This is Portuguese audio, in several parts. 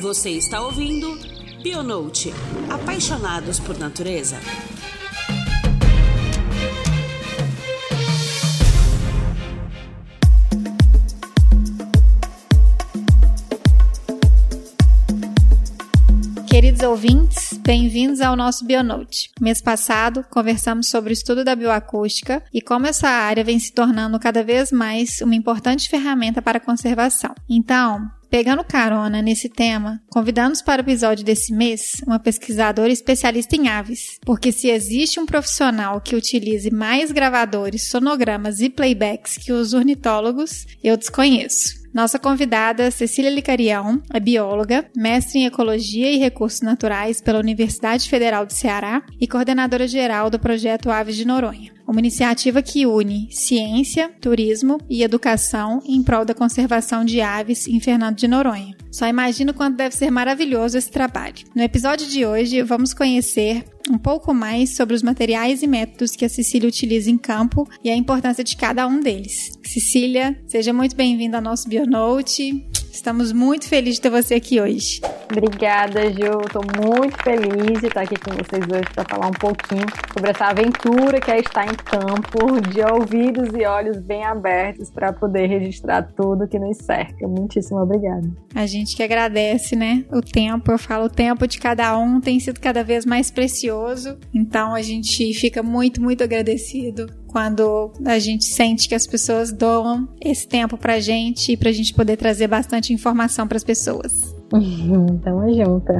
Você está ouvindo Bionote Apaixonados por Natureza. Queridos ouvintes, bem-vindos ao nosso Bionote. Mês passado, conversamos sobre o estudo da bioacústica e como essa área vem se tornando cada vez mais uma importante ferramenta para a conservação. Então, Pegando carona nesse tema, convidamos para o episódio desse mês uma pesquisadora especialista em aves, porque se existe um profissional que utilize mais gravadores, sonogramas e playbacks que os ornitólogos, eu desconheço. Nossa convidada, Cecília Licarião, é bióloga, mestre em Ecologia e Recursos Naturais pela Universidade Federal do Ceará e coordenadora geral do projeto Aves de Noronha uma iniciativa que une ciência, turismo e educação em prol da conservação de aves em Fernando de Noronha. Só imagino quanto deve ser maravilhoso esse trabalho. No episódio de hoje, vamos conhecer um pouco mais sobre os materiais e métodos que a Cecília utiliza em campo e a importância de cada um deles. Cecília, seja muito bem-vinda ao nosso Bionote. Estamos muito felizes de ter você aqui hoje. Obrigada, Ju. Estou muito feliz de estar aqui com vocês hoje para falar um pouquinho sobre essa aventura que é estar em campo, de ouvidos e olhos bem abertos para poder registrar tudo que nos cerca. Muitíssimo obrigada. A gente que agradece, né? O tempo, eu falo, o tempo de cada um tem sido cada vez mais precioso. Então a gente fica muito, muito agradecido quando a gente sente que as pessoas doam esse tempo pra gente e pra gente poder trazer bastante informação para as pessoas. Tamo junto.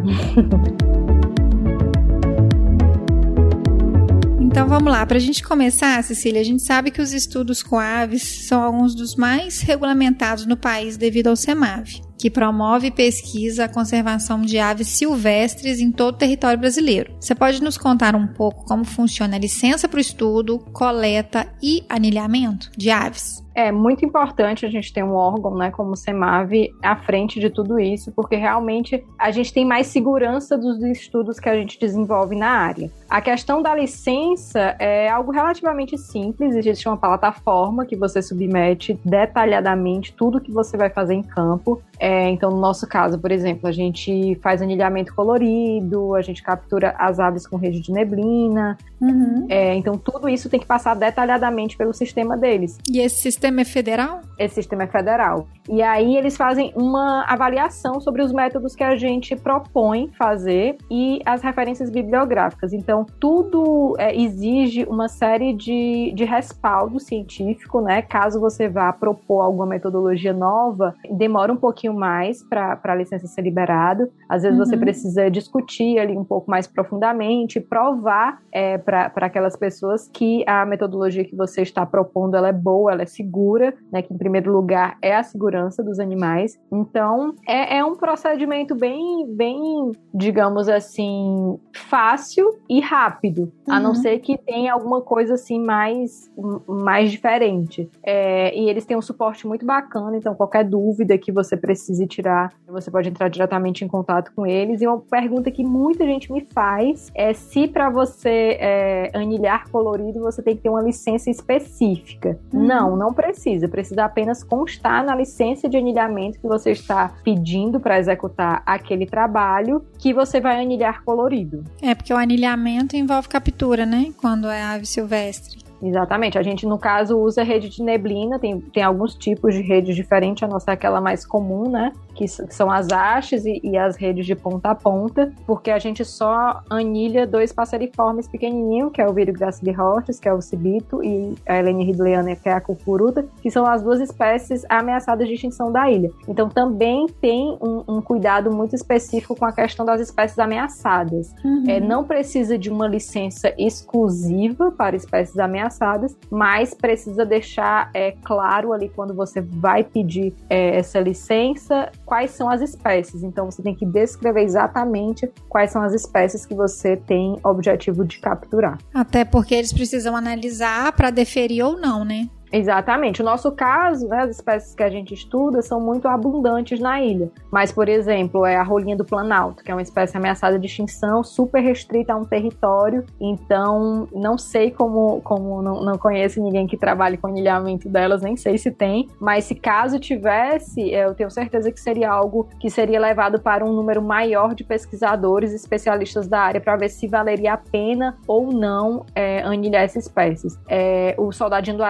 Então vamos lá, para a gente começar, Cecília, a gente sabe que os estudos com aves são alguns dos mais regulamentados no país devido ao CEMAV que promove e pesquisa a conservação de aves silvestres em todo o território brasileiro. Você pode nos contar um pouco como funciona a licença para o estudo, coleta e anilhamento de aves? É muito importante a gente ter um órgão, né, como o CEMAV, à frente de tudo isso, porque realmente a gente tem mais segurança dos estudos que a gente desenvolve na área. A questão da licença é algo relativamente simples, existe uma plataforma que você submete detalhadamente tudo que você vai fazer em campo. É, então, no nosso caso, por exemplo, a gente faz anilhamento colorido, a gente captura as aves com rede de neblina. Uhum. É, então, tudo isso tem que passar detalhadamente pelo sistema deles. E esse sistema é federal? Esse sistema é federal. E aí, eles fazem uma avaliação sobre os métodos que a gente propõe fazer e as referências bibliográficas. Então, tudo é, exige uma série de, de respaldo científico, né? Caso você vá propor alguma metodologia nova, demora um pouquinho pouquinho mais para a licença ser liberada. Às vezes uhum. você precisa discutir ali um pouco mais profundamente, provar é, para aquelas pessoas que a metodologia que você está propondo ela é boa, ela é segura, né? Que em primeiro lugar é a segurança dos animais. Então é, é um procedimento bem, bem, digamos assim, fácil e rápido, uhum. a não uhum. ser que tenha alguma coisa assim mais, mais diferente. É, e eles têm um suporte muito bacana, então qualquer dúvida que você precise tirar, você pode entrar diretamente em contato com eles. E uma pergunta que muita gente me faz é se para você é, anilhar colorido você tem que ter uma licença específica. Uhum. Não, não precisa. Precisa apenas constar na licença de anilhamento que você está pedindo para executar aquele trabalho que você vai anilhar colorido. É, porque o anilhamento envolve captura, né? Quando é ave silvestre. Exatamente. A gente, no caso, usa rede de neblina, tem, tem alguns tipos de redes diferentes, a nossa é aquela mais comum, né? Que são as hastes e, e, as redes de ponta a ponta, porque a gente só anilha dois passeriformes pequenininhos, que é o Vírus gracilihortis, que é o cibito, e a Helene ridleyana, que é a cucuruta, que são as duas espécies ameaçadas de extinção da ilha. Então, também tem um, um cuidado muito específico com a questão das espécies ameaçadas. Uhum. É, não precisa de uma licença exclusiva para espécies ameaçadas, ameaçadas, mas precisa deixar é, claro ali quando você vai pedir é, essa licença quais são as espécies. Então você tem que descrever exatamente quais são as espécies que você tem objetivo de capturar. Até porque eles precisam analisar para deferir ou não, né? Exatamente. O nosso caso, né, as espécies que a gente estuda são muito abundantes na ilha. Mas, por exemplo, é a rolinha do Planalto, que é uma espécie ameaçada de extinção, super restrita a um território. Então, não sei como, como não, não conheço ninguém que trabalhe com anilhamento delas, nem sei se tem. Mas se caso tivesse, eu tenho certeza que seria algo que seria levado para um número maior de pesquisadores especialistas da área para ver se valeria a pena ou não é, anilhar essas espécies. É, o soldadinho do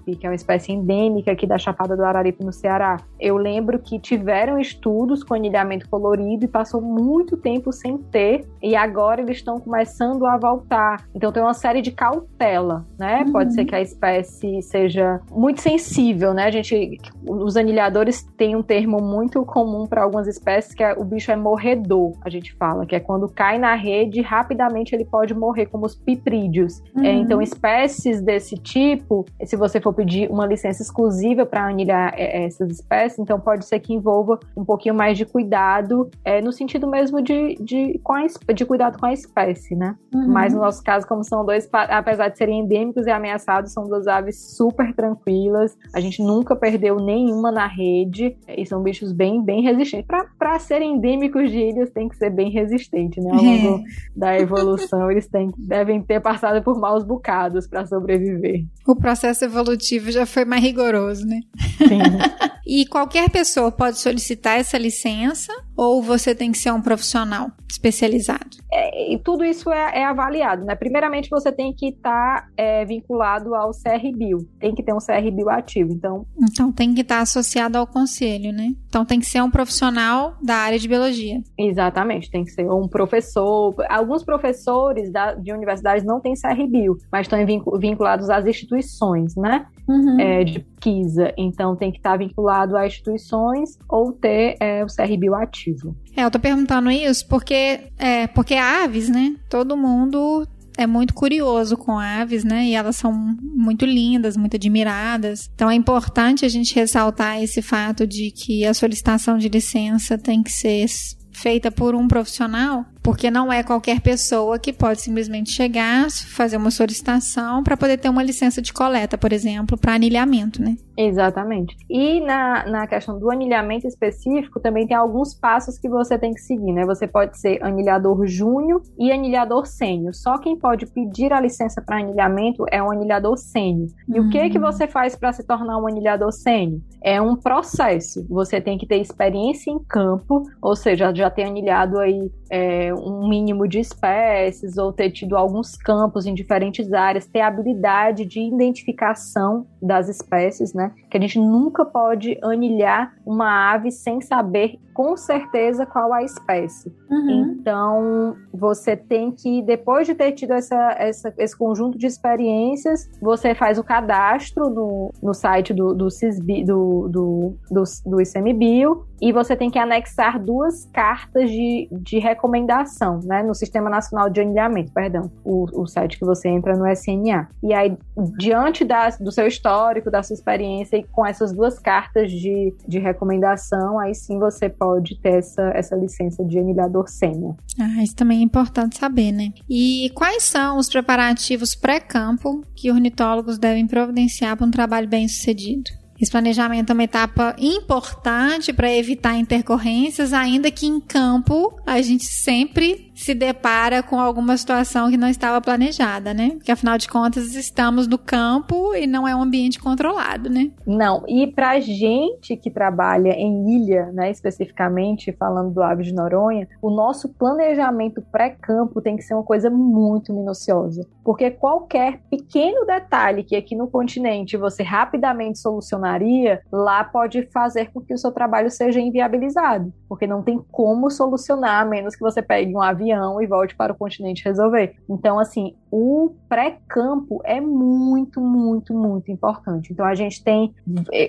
Araripe, que é uma espécie endêmica aqui da Chapada do Araripe, no Ceará. Eu lembro que tiveram estudos com anilhamento colorido e passou muito tempo sem ter, e agora eles estão começando a voltar. Então tem uma série de cautela, né? Uhum. Pode ser que a espécie seja muito sensível, né? A gente, os anilhadores têm um termo muito comum para algumas espécies que é, o bicho é morredor, a gente fala, que é quando cai na rede, rapidamente ele pode morrer, como os piprídeos. É, uhum. É, então, espécies desse tipo, se você for pedir uma licença exclusiva para anilhar é, essas espécies, então pode ser que envolva um pouquinho mais de cuidado, é, no sentido mesmo de, de, com a, de cuidado com a espécie, né? Uhum. Mas no nosso caso, como são dois, apesar de serem endêmicos e ameaçados, são duas aves super tranquilas. A gente nunca perdeu nenhuma na rede e são bichos bem, bem resistentes. Para serem endêmicos de ilhas, tem que ser bem resistente, né? Ao longo é. da evolução, eles têm, devem ter passado por maus bocados para sobreviver. O processo evolutivo já foi mais rigoroso, né? Sim. e qualquer pessoa pode solicitar essa licença ou você tem que ser um profissional especializado? É, e tudo isso é, é, avaliado, né? Primeiramente, você tem que estar tá, é, vinculado ao CRBio, tem que ter um CRBio ativo, então... Então, tem que estar tá associado ao conselho, né? Então, tem que ser um profissional da área de biologia. Exatamente, tem que ser um professor. Alguns professores da, de universidades não têm CRBio, mas estão vinculados às instituições, né? Uhum. É, de pesquisa. Então, tem que estar vinculado a instituições ou ter é, o CRBio ativo. É, eu tô perguntando isso porque, é, porque aves, né? Todo mundo é muito curioso com aves, né? E elas são muito lindas, muito admiradas. Então é importante a gente ressaltar esse fato de que a solicitação de licença tem que ser feita por um profissional porque não é qualquer pessoa que pode simplesmente chegar, fazer uma solicitação para poder ter uma licença de coleta, por exemplo, para anilhamento, né? Exatamente. E na, na questão do anilhamento específico, também tem alguns passos que você tem que seguir, né? Você pode ser anilhador júnior e anilhador sênior. Só quem pode pedir a licença para anilhamento é um anilhador sênior. E uhum. o que que hum. você faz para se tornar um anilhador sênior? É um processo. Você tem que ter experiência em campo, ou seja, já ter anilhado aí é, um mínimo de espécies ou ter tido alguns campos em diferentes áreas, ter habilidade de identificação das espécies, né? Que a gente nunca pode anilhar uma ave sem saber com certeza qual a espécie. Uhum. Então, você tem que, depois de ter tido essa, essa, esse conjunto de experiências, você faz o cadastro no, no site do, do, CISB, do, do, do, do ICMBio e você tem que anexar duas cartas de, de recomendação, né, no Sistema Nacional de Anilhamento, perdão, o, o site que você entra no SNA. E aí, diante da, do seu histórico, da sua experiência e com essas duas cartas de, de recomendação, aí sim você pode ter essa, essa licença de anilhador sênior. Ah, isso também é importante saber, né? E quais são os preparativos pré-campo que ornitólogos devem providenciar para um trabalho bem sucedido? Esse planejamento é uma etapa importante para evitar intercorrências, ainda que em campo a gente sempre se depara com alguma situação que não estava planejada, né? Porque afinal de contas estamos no campo e não é um ambiente controlado, né? Não, e para gente que trabalha em ilha, né, especificamente falando do Aves de Noronha, o nosso planejamento pré-campo tem que ser uma coisa muito minuciosa, porque qualquer pequeno detalhe que aqui no continente você rapidamente solucionaria, lá pode fazer com que o seu trabalho seja inviabilizado, porque não tem como solucionar a menos que você pegue um avião e volte para o continente resolver. Então, assim, o pré-campo é muito, muito, muito importante. Então, a gente tem.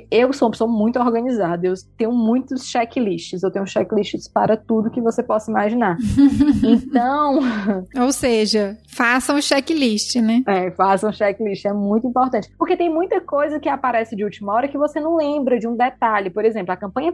Eu sou uma pessoa muito organizada, eu tenho muitos checklists, eu tenho checklists para tudo que você possa imaginar. então. Ou seja, façam um checklist, né? É, façam um checklist, é muito importante. Porque tem muita coisa que aparece de última hora que você não lembra de um detalhe. Por exemplo, a campanha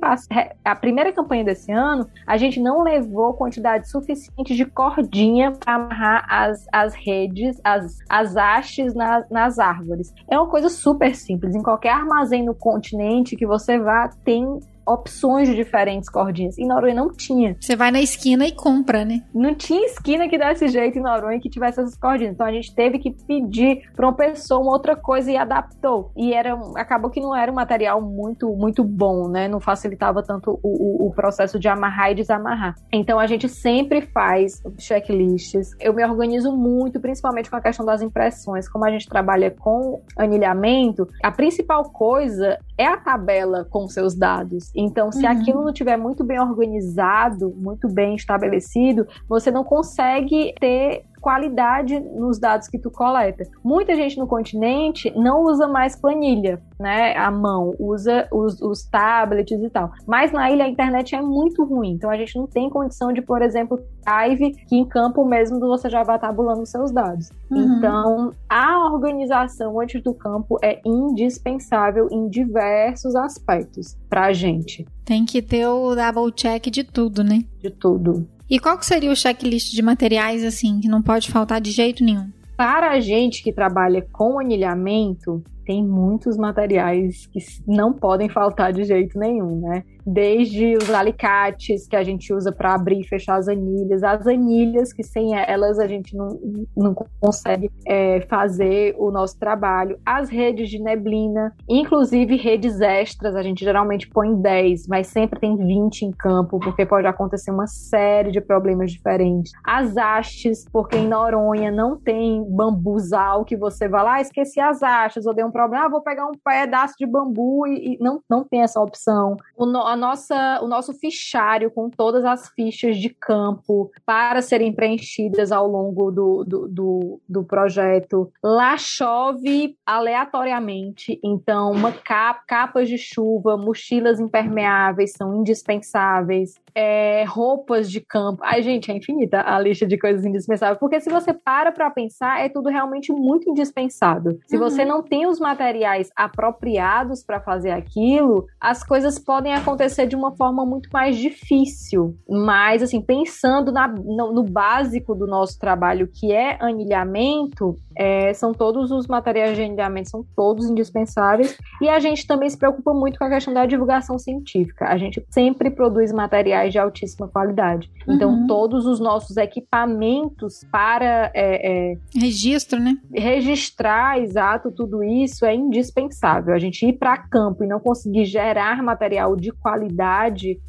a primeira campanha desse ano, a gente não levou quantidade suficiente de cordinha para amarrar as, as redes as, as hastes na, nas árvores. É uma coisa super simples. Em qualquer armazém no continente que você vá, tem opções de diferentes cordinhas. E Noronha não tinha. Você vai na esquina e compra, né? Não tinha esquina que desse jeito em Noronha que tivesse essas cordinhas. Então a gente teve que pedir para uma pessoa uma outra coisa e adaptou. E era acabou que não era um material muito muito bom, né? Não facilitava tanto o, o, o processo de amarrar e desamarrar. Então a gente sempre faz checklists. Eu me organizo muito, principalmente com a questão das impressões. Como a gente trabalha com anilhamento, a principal coisa é a tabela com seus dados. Então, se uhum. aquilo não tiver muito bem organizado, muito bem estabelecido, você não consegue ter qualidade nos dados que tu coleta. Muita gente no continente não usa mais planilha, né, a mão, usa os, os tablets e tal. Mas na ilha a internet é muito ruim, então a gente não tem condição de, por exemplo, live que em campo mesmo você já vai tabulando seus dados. Uhum. Então, a organização antes do campo é indispensável em diversos aspectos pra gente. Tem que ter o double check de tudo, né? De tudo. E qual que seria o checklist de materiais, assim, que não pode faltar de jeito nenhum? Para a gente que trabalha com anilhamento, tem muitos materiais que não podem faltar de jeito nenhum, né? Desde os alicates que a gente usa para abrir e fechar as anilhas, as anilhas que sem elas a gente não, não consegue é, fazer o nosso trabalho, as redes de neblina, inclusive redes extras, a gente geralmente põe 10, mas sempre tem 20 em campo, porque pode acontecer uma série de problemas diferentes. As hastes, porque em Noronha não tem bambuzal que você vai lá, ah, esqueci as hastes, ou dei um problema, ah, vou pegar um pedaço de bambu e, e não, não tem essa opção. O, nossa, o nosso fichário com todas as fichas de campo para serem preenchidas ao longo do, do, do, do projeto. Lá chove aleatoriamente, então uma capa, capas de chuva, mochilas impermeáveis são indispensáveis, é, roupas de campo. Ai, gente, é infinita a lista de coisas indispensáveis, porque se você para para pensar, é tudo realmente muito indispensável. Se uhum. você não tem os materiais apropriados para fazer aquilo, as coisas podem acontecer de uma forma muito mais difícil. Mas, assim, pensando na, no, no básico do nosso trabalho, que é anilhamento, é, são todos os materiais de anilhamento, são todos indispensáveis. E a gente também se preocupa muito com a questão da divulgação científica. A gente sempre produz materiais de altíssima qualidade. Então, uhum. todos os nossos equipamentos para. É, é, Registro, né? Registrar, exato, tudo isso é indispensável. A gente ir para campo e não conseguir gerar material de qualidade,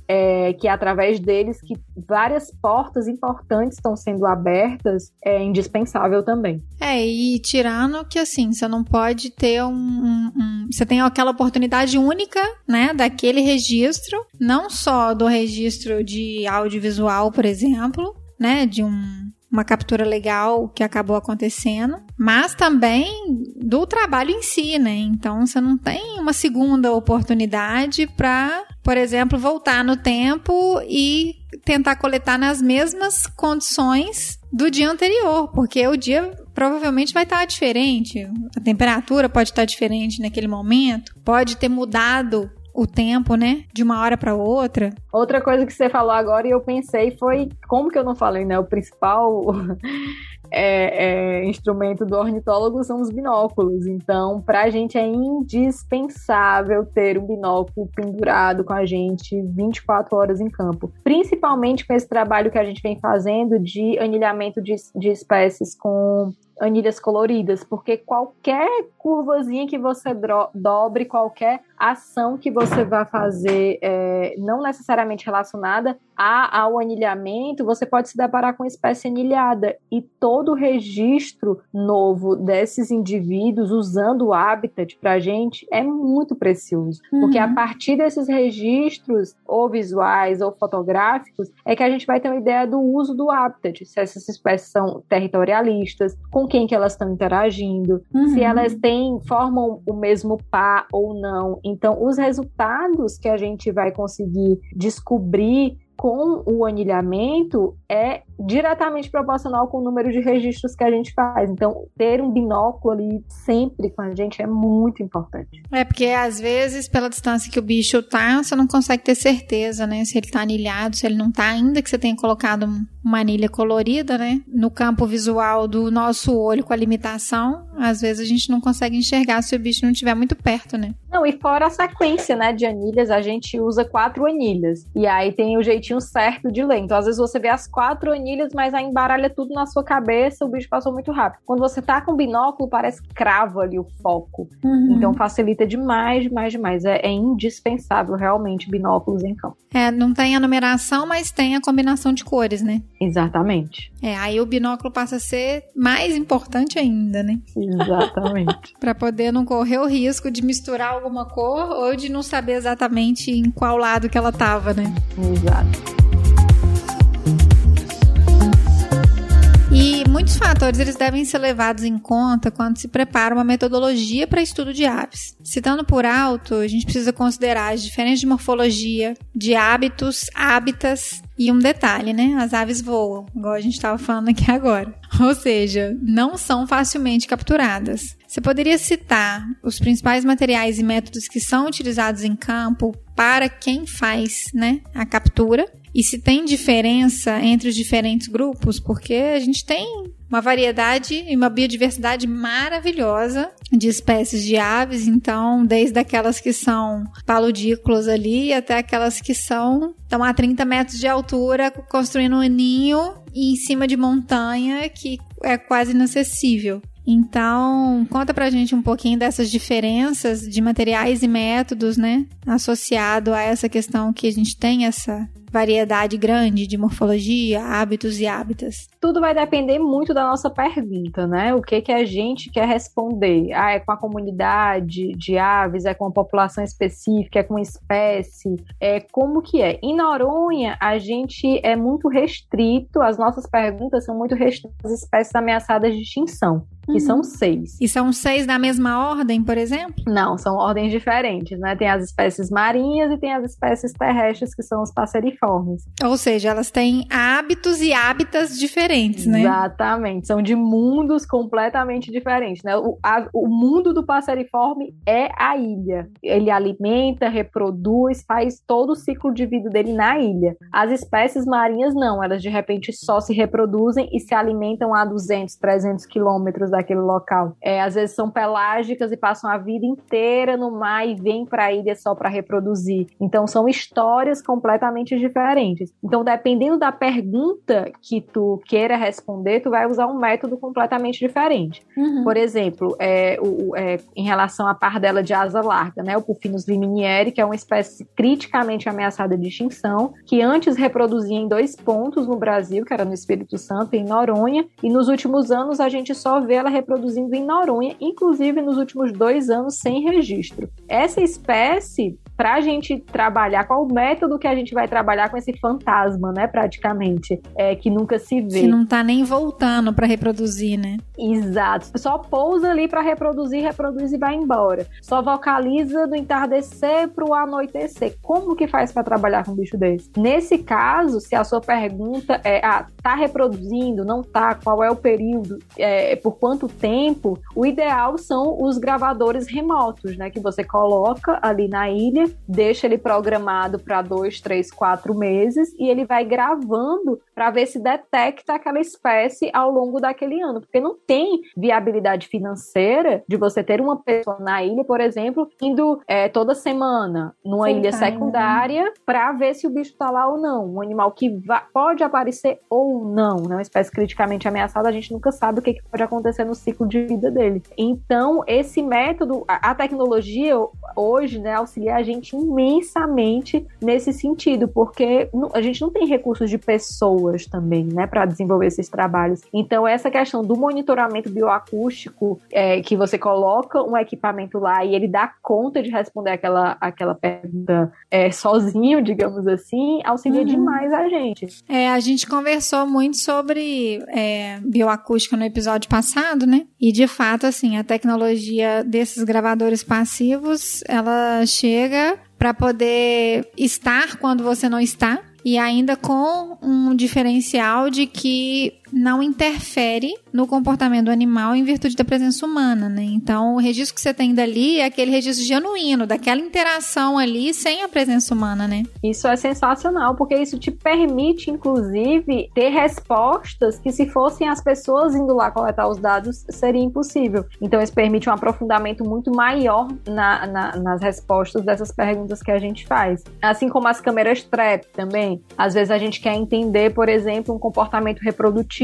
é, que é através deles que várias portas importantes estão sendo abertas, é indispensável também. É, e e tirando que assim, você não pode ter um, um, um, Você tem aquela oportunidade única, né, daquele registro, não só do registro de audiovisual, por exemplo, né, de um, uma captura legal que acabou acontecendo, mas também do trabalho em si, né? Então você não tem uma segunda oportunidade para, por exemplo, voltar no tempo e tentar coletar nas mesmas condições do dia anterior, porque o dia provavelmente vai estar diferente. A temperatura pode estar diferente naquele momento, pode ter mudado o tempo, né? De uma hora para outra. Outra coisa que você falou agora e eu pensei foi como que eu não falei, né? O principal é, é, instrumento do ornitólogo são os binóculos. Então, para a gente é indispensável ter um binóculo pendurado com a gente 24 horas em campo. Principalmente com esse trabalho que a gente vem fazendo de anilhamento de, de espécies com anilhas coloridas, porque qualquer curvazinha que você dobre, qualquer ação que você vai fazer, é, não necessariamente relacionada a, ao anilhamento, você pode se deparar com espécie anilhada. E todo registro novo desses indivíduos usando o habitat para a gente é muito precioso, uhum. porque a partir desses registros, ou visuais ou fotográficos, é que a gente vai ter uma ideia do uso do habitat, se essas espécies são territorialistas, com quem que elas estão interagindo, uhum. se elas têm, formam o mesmo par ou não. Então, os resultados que a gente vai conseguir descobrir com o anilhamento é diretamente proporcional com o número de registros que a gente faz. Então, ter um binóculo ali sempre com a gente é muito importante. É, porque às vezes, pela distância que o bicho tá, você não consegue ter certeza, né? Se ele tá anilhado, se ele não tá, ainda que você tenha colocado uma anilha colorida, né? No campo visual do nosso olho com a limitação, às vezes a gente não consegue enxergar se o bicho não estiver muito perto, né? Não, e fora a sequência, né, de anilhas, a gente usa quatro anilhas. E aí tem o jeitinho certo de ler. Então, às vezes você vê as quatro anilhas, mas aí embaralha tudo na sua cabeça, o bicho passou muito rápido. Quando você tá com binóculo, parece que crava ali o foco. Uhum. Então facilita demais, demais, demais. É, é indispensável realmente binóculos em campo. É, não tem a numeração, mas tem a combinação de cores, né? Exatamente. É, aí o binóculo passa a ser mais importante ainda, né? Exatamente. para poder não correr o risco de misturar alguma cor ou de não saber exatamente em qual lado que ela tava, né? Exato. Muitos fatores eles devem ser levados em conta quando se prepara uma metodologia para estudo de aves. Citando por alto, a gente precisa considerar as diferenças de morfologia, de hábitos, hábitats e um detalhe, né? As aves voam, igual a gente estava falando aqui agora. Ou seja, não são facilmente capturadas. Você poderia citar os principais materiais e métodos que são utilizados em campo para quem faz né, a captura e se tem diferença entre os diferentes grupos, porque a gente tem uma variedade e uma biodiversidade maravilhosa de espécies de aves, então, desde aquelas que são paludícolas ali até aquelas que são estão a 30 metros de altura construindo um ninho em cima de montanha que é quase inacessível. Então, conta pra gente um pouquinho dessas diferenças de materiais e métodos, né? Associado a essa questão que a gente tem essa variedade grande de morfologia, hábitos e hábitats? Tudo vai depender muito da nossa pergunta, né? O que que a gente quer responder? Ah, é com a comunidade de aves, é com a população específica, é com espécie, é como que é? Em Noronha, a gente é muito restrito, as nossas perguntas são muito restritas às espécies ameaçadas de extinção que uhum. são seis. E são seis da mesma ordem, por exemplo? Não, são ordens diferentes, né? Tem as espécies marinhas e tem as espécies terrestres, que são os passeriformes. Ou seja, elas têm hábitos e hábitats diferentes, né? Exatamente, são de mundos completamente diferentes, né? O, a, o mundo do passeriforme é a ilha. Ele alimenta, reproduz, faz todo o ciclo de vida dele na ilha. As espécies marinhas não, elas de repente só se reproduzem e se alimentam a 200, 300 quilômetros daquele local. É, às vezes são pelágicas e passam a vida inteira no mar e vêm para a ilha só para reproduzir. Então são histórias completamente diferentes. Então, dependendo da pergunta que tu queira responder, tu vai usar um método completamente diferente. Uhum. Por exemplo, é, o, é, em relação à pardela de asa larga, né, o Puffinus liminieri, que é uma espécie criticamente ameaçada de extinção, que antes reproduzia em dois pontos no Brasil, que era no Espírito Santo e em Noronha, e nos últimos anos a gente só vê ela reproduzindo em Noronha, inclusive nos últimos dois anos sem registro. Essa espécie para a gente trabalhar, qual o método que a gente vai trabalhar com esse fantasma, né, praticamente, é, que nunca se vê. Que não tá nem voltando para reproduzir, né? Exato. Só pousa ali para reproduzir, reproduz e vai embora. Só vocaliza do entardecer pro anoitecer. Como que faz para trabalhar com um bicho desse? Nesse caso, se a sua pergunta é, ah, tá reproduzindo, não tá, qual é o período, é, por quanto tempo, o ideal são os gravadores remotos, né, que você coloca ali na ilha deixa ele programado para dois, três, quatro meses e ele vai gravando para ver se detecta aquela espécie ao longo daquele ano, porque não tem viabilidade financeira de você ter uma pessoa na ilha, por exemplo, indo é, toda semana numa Sim, ilha secundária para ver se o bicho está lá ou não. Um animal que pode aparecer ou não, né? uma espécie criticamente ameaçada, a gente nunca sabe o que, que pode acontecer no ciclo de vida dele. Então, esse método, a, a tecnologia hoje, né, auxilia a gente gente imensamente nesse sentido, porque a gente não tem recursos de pessoas também, né, para desenvolver esses trabalhos. Então, essa questão do monitoramento bioacústico, é, que você coloca um equipamento lá e ele dá conta de responder aquela, aquela pergunta é, sozinho, digamos assim, auxilia uhum. demais a gente. É, a gente conversou muito sobre é, bioacústica no episódio passado, né? E de fato, assim, a tecnologia desses gravadores passivos, ela chega para poder estar quando você não está. E ainda com um diferencial de que não interfere no comportamento do animal em virtude da presença humana, né? Então, o registro que você tem dali é aquele registro genuíno, daquela interação ali sem a presença humana, né? Isso é sensacional, porque isso te permite, inclusive, ter respostas que, se fossem as pessoas indo lá coletar os dados, seria impossível. Então, isso permite um aprofundamento muito maior na, na, nas respostas dessas perguntas que a gente faz. Assim como as câmeras TREP também. Às vezes a gente quer entender, por exemplo, um comportamento reprodutivo.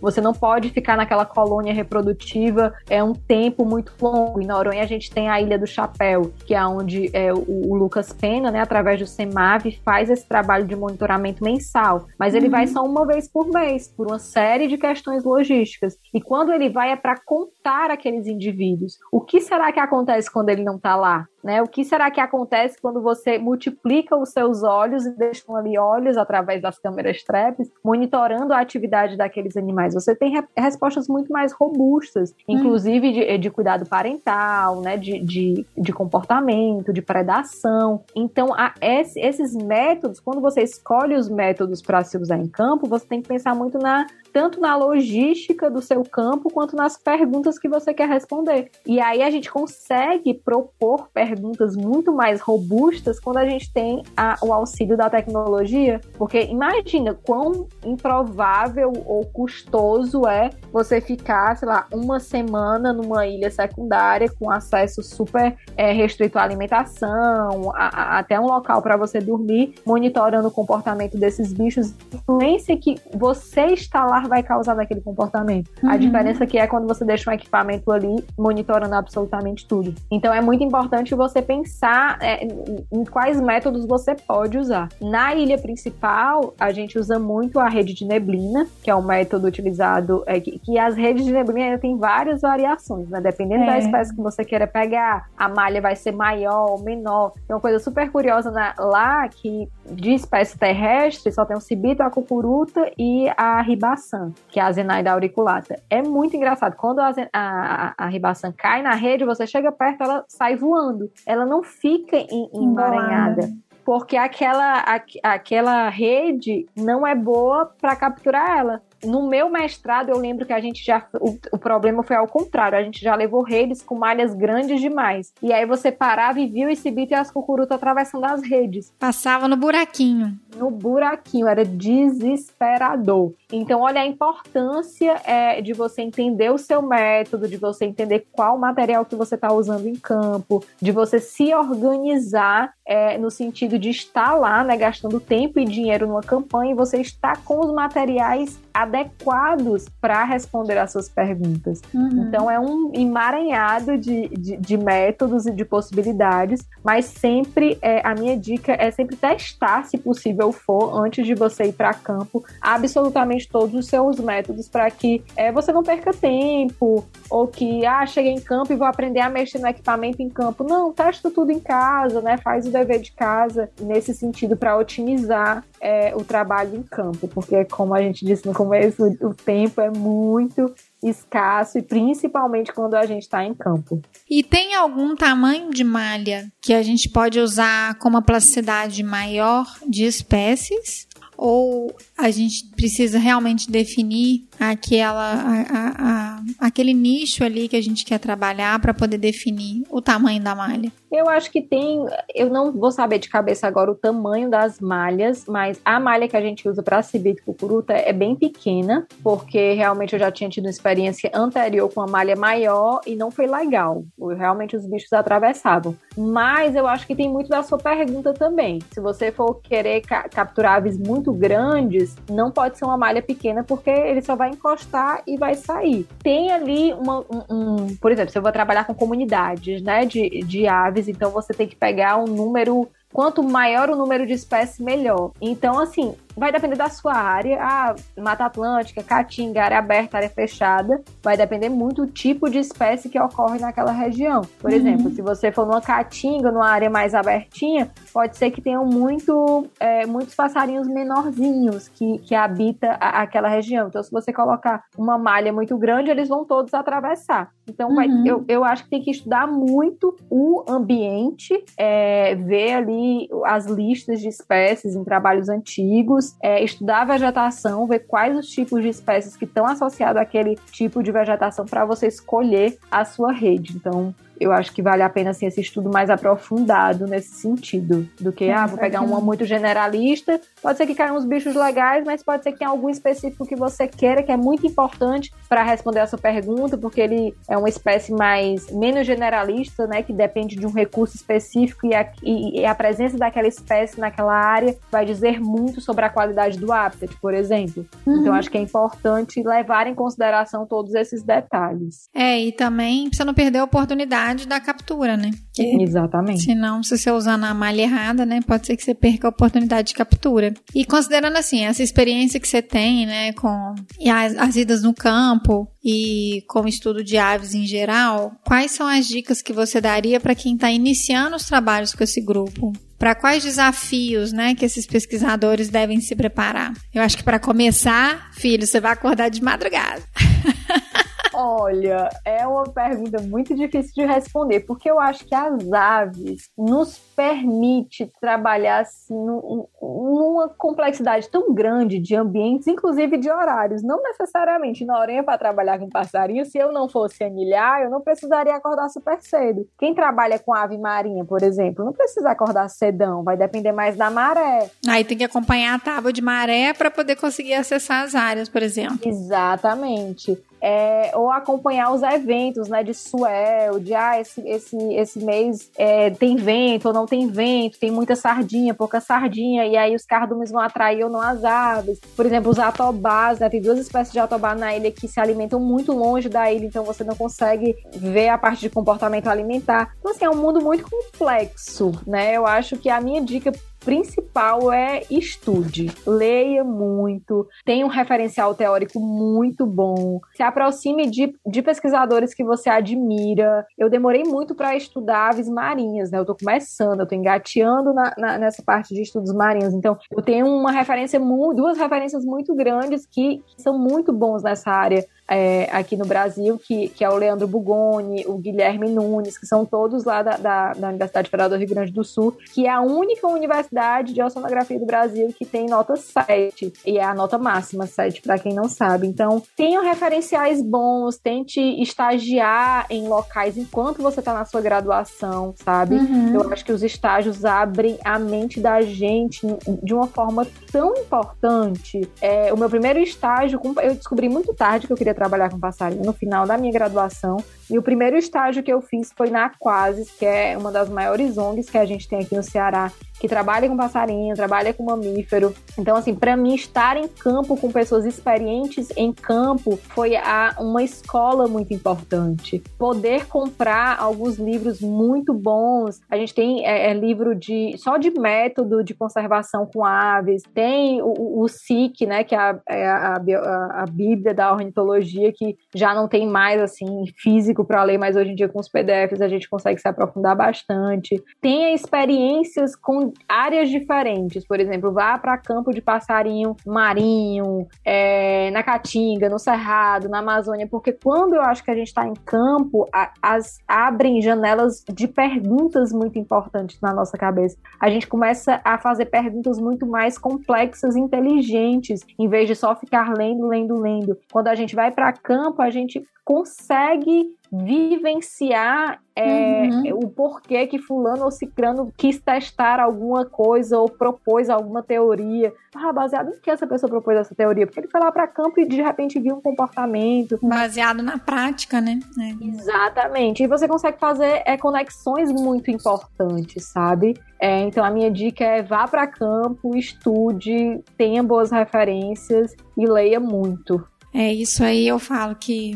Você não pode ficar naquela colônia reprodutiva é um tempo muito longo. E na Noronha a gente tem a Ilha do Chapéu, que é onde é, o, o, Lucas Pena, né, através do SEMAV, faz esse trabalho de monitoramento mensal. Mas ele uhum. vai só uma vez por mês, por uma série de questões logísticas. E quando ele vai é para contar aqueles indivíduos. O que será que acontece quando ele não está lá? Né? O que será que acontece quando você multiplica os seus olhos e deixa ali olhos através das câmeras traps, monitorando a atividade daqueles animais? Você tem re respostas muito mais robustas, hum. inclusive hum. de, de, cuidado parental, né? de, de, de, comportamento, de predação. Então, a, esse, esses métodos, quando você escolhe os métodos para se usar em campo, você tem que pensar muito na tanto na logística do seu campo quanto nas perguntas que você quer responder. E aí a gente consegue propor perguntas muito mais robustas quando a gente tem a, o auxílio da tecnologia, porque imagina quão improvável ou custoso é você ficar, sei lá, uma semana numa ilha secundária com acesso super é, restrito à alimentação, a, a, até um local para você dormir, monitorando o comportamento desses bichos, influência que você está lá vai causar naquele comportamento. Uhum. A diferença que é quando você deixa um equipamento ali monitorando absolutamente tudo. Então é muito importante você pensar é, em quais métodos você pode usar. Na ilha principal, a gente usa muito a rede de neblina, que é um método utilizado, é, que, que, as redes de neblina têm várias variações, né? Dependendo é. da espécie que você queira pegar, a malha vai ser maior ou menor. Tem uma coisa super curiosa na, lá que de espécie terrestre só tem o cibito, a cucuruta e a ribação que é a Zenaida auriculata. É muito engraçado. Quando a, a, a ribaçã cai na rede, você chega perto, ela sai voando. Ela não fica em, emaranhada porque aquela, aquela rede não é boa para capturar ela. No meu mestrado, eu lembro que a gente já. O, o, problema foi ao contrário. A gente já levou redes com malhas grandes demais. E aí você parava e viu esse bicho e as cucurutas atravessando as redes. Passava no buraquinho. No buraquinho. Era desesperador. Então, olha a importância é, de você entender o seu método, de você entender qual material que você está usando em campo, de você se organizar é, no sentido de estar lá, né, gastando tempo e dinheiro numa campanha e você está com os materiais adequados para responder às suas perguntas. Uhum. Então é um emaranhado de, de, de, métodos e de possibilidades, mas sempre é, a minha dica é sempre testar, se possível for, antes de você ir para campo, absolutamente todos os seus métodos para que é, você não perca tempo ou que ah cheguei em campo e vou aprender a mexer no equipamento em campo. Não, testa tudo em casa, né? Faz o dever de casa nesse sentido para otimizar é, o trabalho em campo, porque como a gente disse no começo, o tempo é muito escasso e principalmente quando a gente está em campo. E tem algum tamanho de malha que a gente pode usar com uma plasticidade maior de espécies? Ou a gente precisa realmente definir aquela, a, a, a, aquele nicho ali que a gente quer trabalhar para poder definir o tamanho da malha? Eu acho que tem, eu não vou saber de cabeça agora o tamanho das malhas, mas a malha que a gente usa para cibite cucuruta é bem pequena, porque realmente eu já tinha tido uma experiência anterior com uma malha maior e não foi legal. Realmente os bichos atravessavam. Mas eu acho que tem muito da sua pergunta também. Se você for querer ca capturar aves muito grandes, não pode ser uma malha pequena, porque ele só vai encostar e vai sair. Tem ali uma, um, um por exemplo, se eu vou trabalhar com comunidades, né, de, de aves então você tem que pegar um número quanto maior o número de espécies, melhor. Então, assim, vai depender da sua área. Ah, Mata Atlântica, Caatinga, área aberta, área fechada. Vai depender muito do tipo de espécie que ocorre naquela região. Por uhum. exemplo, se você for numa Caatinga, numa área mais abertinha, pode ser que tenham muito, é, muitos passarinhos menorzinhos que, que habita a, aquela região. Então, se você colocar uma malha muito grande, eles vão todos atravessar. Então, uhum. vai, eu, eu acho que tem que estudar muito o ambiente, é, ver ali as listas de espécies em trabalhos antigos, é, estudar a vegetação, ver quais os tipos de espécies que estão associados àquele tipo de vegetação para você escolher a sua rede. Então, eu acho que vale a pena assim, esse estudo mais aprofundado nesse sentido, do que, ah, vou pegar uma muito generalista, pode ser que caiam uns bichos legais, mas pode ser que tenha algum específico que você queira, que é muito importante para responder essa pergunta, porque ele é uma espécie mais, menos generalista, né, que depende de um recurso específico e a, e, e a presença daquela espécie naquela área vai dizer muito sobre a qualidade do habitat, por exemplo. Uhum. Então, acho que é importante levar em consideração todos esses detalhes. É, e também você não perder a oportunidade da captura, né? Porque Exatamente. Senão, se você usar na malha errada, né, pode ser que você perca a oportunidade de captura. E considerando assim, essa experiência que você tem, né, com as, as idas no campo e com o estudo de aves em geral, quais são as dicas que você daria para quem está iniciando os trabalhos com esse grupo? Para quais desafios, né, que esses pesquisadores devem se preparar? Eu acho que para começar, filho, você vai acordar de madrugada. Olha, é uma pergunta muito difícil de responder, porque eu acho que as aves nos permite trabalhar assim numa complexidade tão grande de ambientes, inclusive de horários. Não necessariamente na horinha para trabalhar com passarinho, se eu não fosse anilhar, eu não precisaria acordar super cedo. Quem trabalha com ave marinha, por exemplo, não precisa acordar cedão, vai depender mais da maré. Aí tem que acompanhar a tábua de maré para poder conseguir acessar as áreas, por exemplo. Exatamente é, ou acompanhar os eventos, né, de suel, de ah, esse, esse, esse mês é, tem vento ou não tem vento, tem muita sardinha, pouca sardinha, e aí os cardumes vão atrair ou não as aves. Por exemplo, os atobás, né, tem duas espécies de atobá na ilha que se alimentam muito longe da ilha, então você não consegue ver a parte de comportamento alimentar. Então, assim, é um mundo muito complexo, né? Eu acho que a minha dica principal é estude, leia muito, tenha um referencial teórico muito bom, se aproxime de, de pesquisadores que você admira. Eu demorei muito para estudar aves marinhas, né? Eu tô começando, eu tô engateando na, na, nessa parte de estudos marinhos. Então, eu tenho uma referência, duas referências muito grandes que, que são muito bons nessa área é, aqui no Brasil, que, que é o Leandro Bugoni, o Guilherme Nunes, que são todos lá da, da, da Universidade Federal do Rio Grande do Sul, que é a única universidade de oceanografia do Brasil que tem nota 7, e é a nota máxima 7, para quem não sabe. Então, tenham referenciais bons, tente estagiar em locais enquanto você está na sua graduação, sabe? Uhum. Eu acho que os estágios abrem a mente da gente de uma forma tão importante. É, o meu primeiro estágio, eu descobri muito tarde que eu queria trabalhar com passarinho no final da minha graduação. E o primeiro estágio que eu fiz foi na Aquasis, que é uma das maiores ONGs que a gente tem aqui no Ceará, que trabalha com passarinho, trabalha com mamífero. Então, assim, para mim, estar em campo com pessoas experientes em campo foi a, uma escola muito importante. Poder comprar alguns livros muito bons. A gente tem é, é livro de só de método de conservação com aves. Tem o, o SIC, né, que é a, é a, a, a Bíblia da ornitologia, que já não tem mais, assim, físico para ler, mas hoje em dia com os PDFs a gente consegue se aprofundar bastante. Tem experiências com áreas diferentes. Por exemplo, vá para campo de passarinho marinho, é, na Caatinga, no Cerrado, na Amazônia, porque quando eu acho que a gente está em campo, a, as abrem janelas de perguntas muito importantes na nossa cabeça. A gente começa a fazer perguntas muito mais complexas, inteligentes, em vez de só ficar lendo, lendo, lendo. Quando a gente vai para campo, a gente consegue vivenciar é, uhum. o porquê que fulano ou cicrano quis testar alguma coisa ou propôs alguma teoria. Ah, baseado em que essa pessoa propôs essa teoria? Porque ele foi lá para campo e de repente viu um comportamento. Baseado na prática, né? É. Exatamente. E você consegue fazer é, conexões muito importantes, sabe? É, então a minha dica é vá para campo, estude, tenha boas referências e leia muito. É isso aí, eu falo que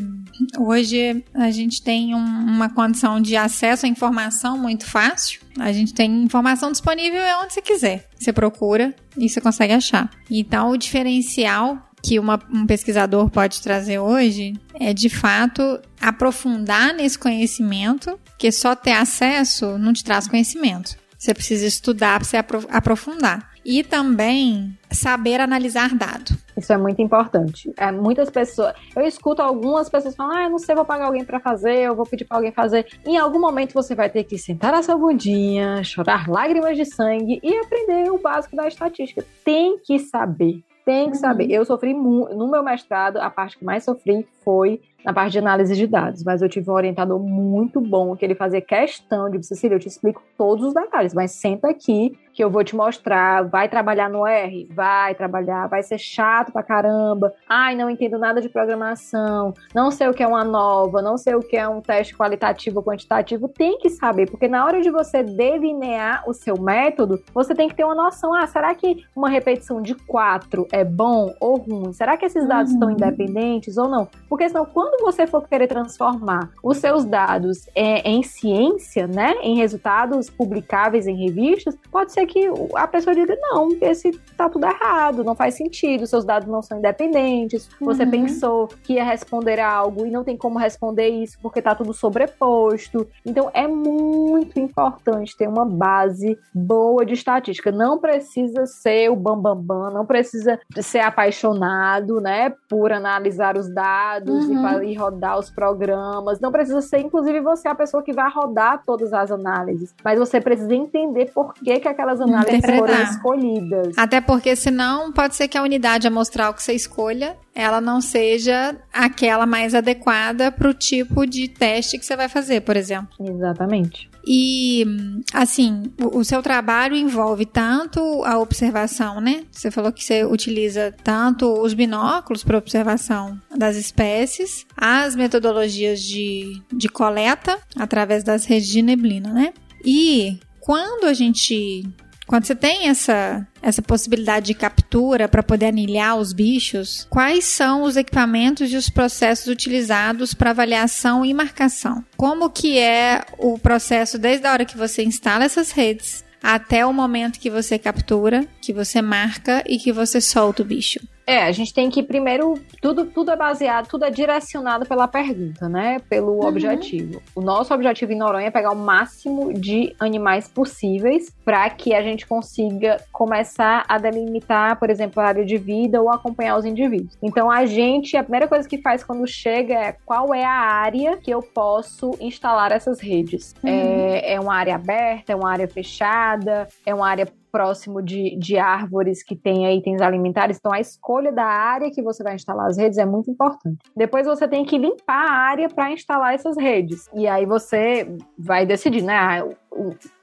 hoje a gente tem um, uma condição de acesso à informação muito fácil. A gente tem informação disponível onde você quiser. Você procura e você consegue achar. Então, o diferencial que uma, um pesquisador pode trazer hoje é de fato aprofundar nesse conhecimento, que só ter acesso não te traz conhecimento. Você precisa estudar para você aprofundar. E também saber analisar dado. Isso é muito importante. É, muitas pessoas. Eu escuto algumas pessoas falando: ah, eu não sei, vou pagar alguém para fazer, eu vou pedir para alguém fazer. Em algum momento você vai ter que sentar na sua bundinha, chorar lágrimas de sangue e aprender o básico da estatística. Tem que saber. Tem que saber. Uhum. Eu sofri muito. No meu mestrado, a parte que mais sofri foi na parte de análise de dados, mas eu tive um orientador muito bom que ele fazia questão de, Cecília, eu te explico todos os detalhes, mas senta aqui que eu vou te mostrar, vai trabalhar no R? Vai trabalhar, vai ser chato pra caramba. Ai, não entendo nada de programação, não sei o que é uma nova, não sei o que é um teste qualitativo ou quantitativo. Tem que saber, porque na hora de você delinear o seu método, você tem que ter uma noção. Ah, será que uma repetição de quatro é bom ou ruim? Será que esses dados uhum. estão independentes ou não? Porque senão, quando você for querer transformar os seus dados é, em ciência, né, em resultados publicáveis em revistas, pode ser que a pessoa diga: não, esse tá tudo errado, não faz sentido, seus dados não são independentes, você uhum. pensou que ia responder algo e não tem como responder isso porque tá tudo sobreposto. Então é muito importante ter uma base boa de estatística. Não precisa ser o bambambam, bam, bam, não precisa ser apaixonado, né, por analisar os dados uhum. e e rodar os programas. Não precisa ser, inclusive, você a pessoa que vai rodar todas as análises, mas você precisa entender por que, que aquelas análises foram escolhidas. Até porque, senão, pode ser que a unidade amostral que você escolha ela não seja aquela mais adequada para o tipo de teste que você vai fazer, por exemplo. Exatamente. E, assim, o, o, seu trabalho envolve tanto a observação, né? Você falou que você utiliza tanto os binóculos para observação das espécies, as metodologias de, de coleta através das redes de neblina, né? E quando a gente quando você tem essa, essa possibilidade de captura para poder anilhar os bichos, quais são os equipamentos e os processos utilizados para avaliação e marcação? Como que é o processo desde a hora que você instala essas redes até o momento que você captura, que você marca e que você solta o bicho? É, a gente tem que primeiro tudo tudo é baseado, tudo é direcionado pela pergunta, né? Pelo uhum. objetivo. O nosso objetivo em Noronha é pegar o máximo de animais possíveis para que a gente consiga começar a delimitar, por exemplo, a área de vida ou acompanhar os indivíduos. Então a gente, a primeira coisa que faz quando chega é qual é a área que eu posso instalar essas redes. Uhum. É, é uma área aberta, é uma área fechada, é uma área próximo de, de árvores que tenha itens alimentares. Então, a escolha da área que você vai instalar as redes é muito importante. Depois, você tem que limpar a área para instalar essas redes. E aí, você vai decidir, né?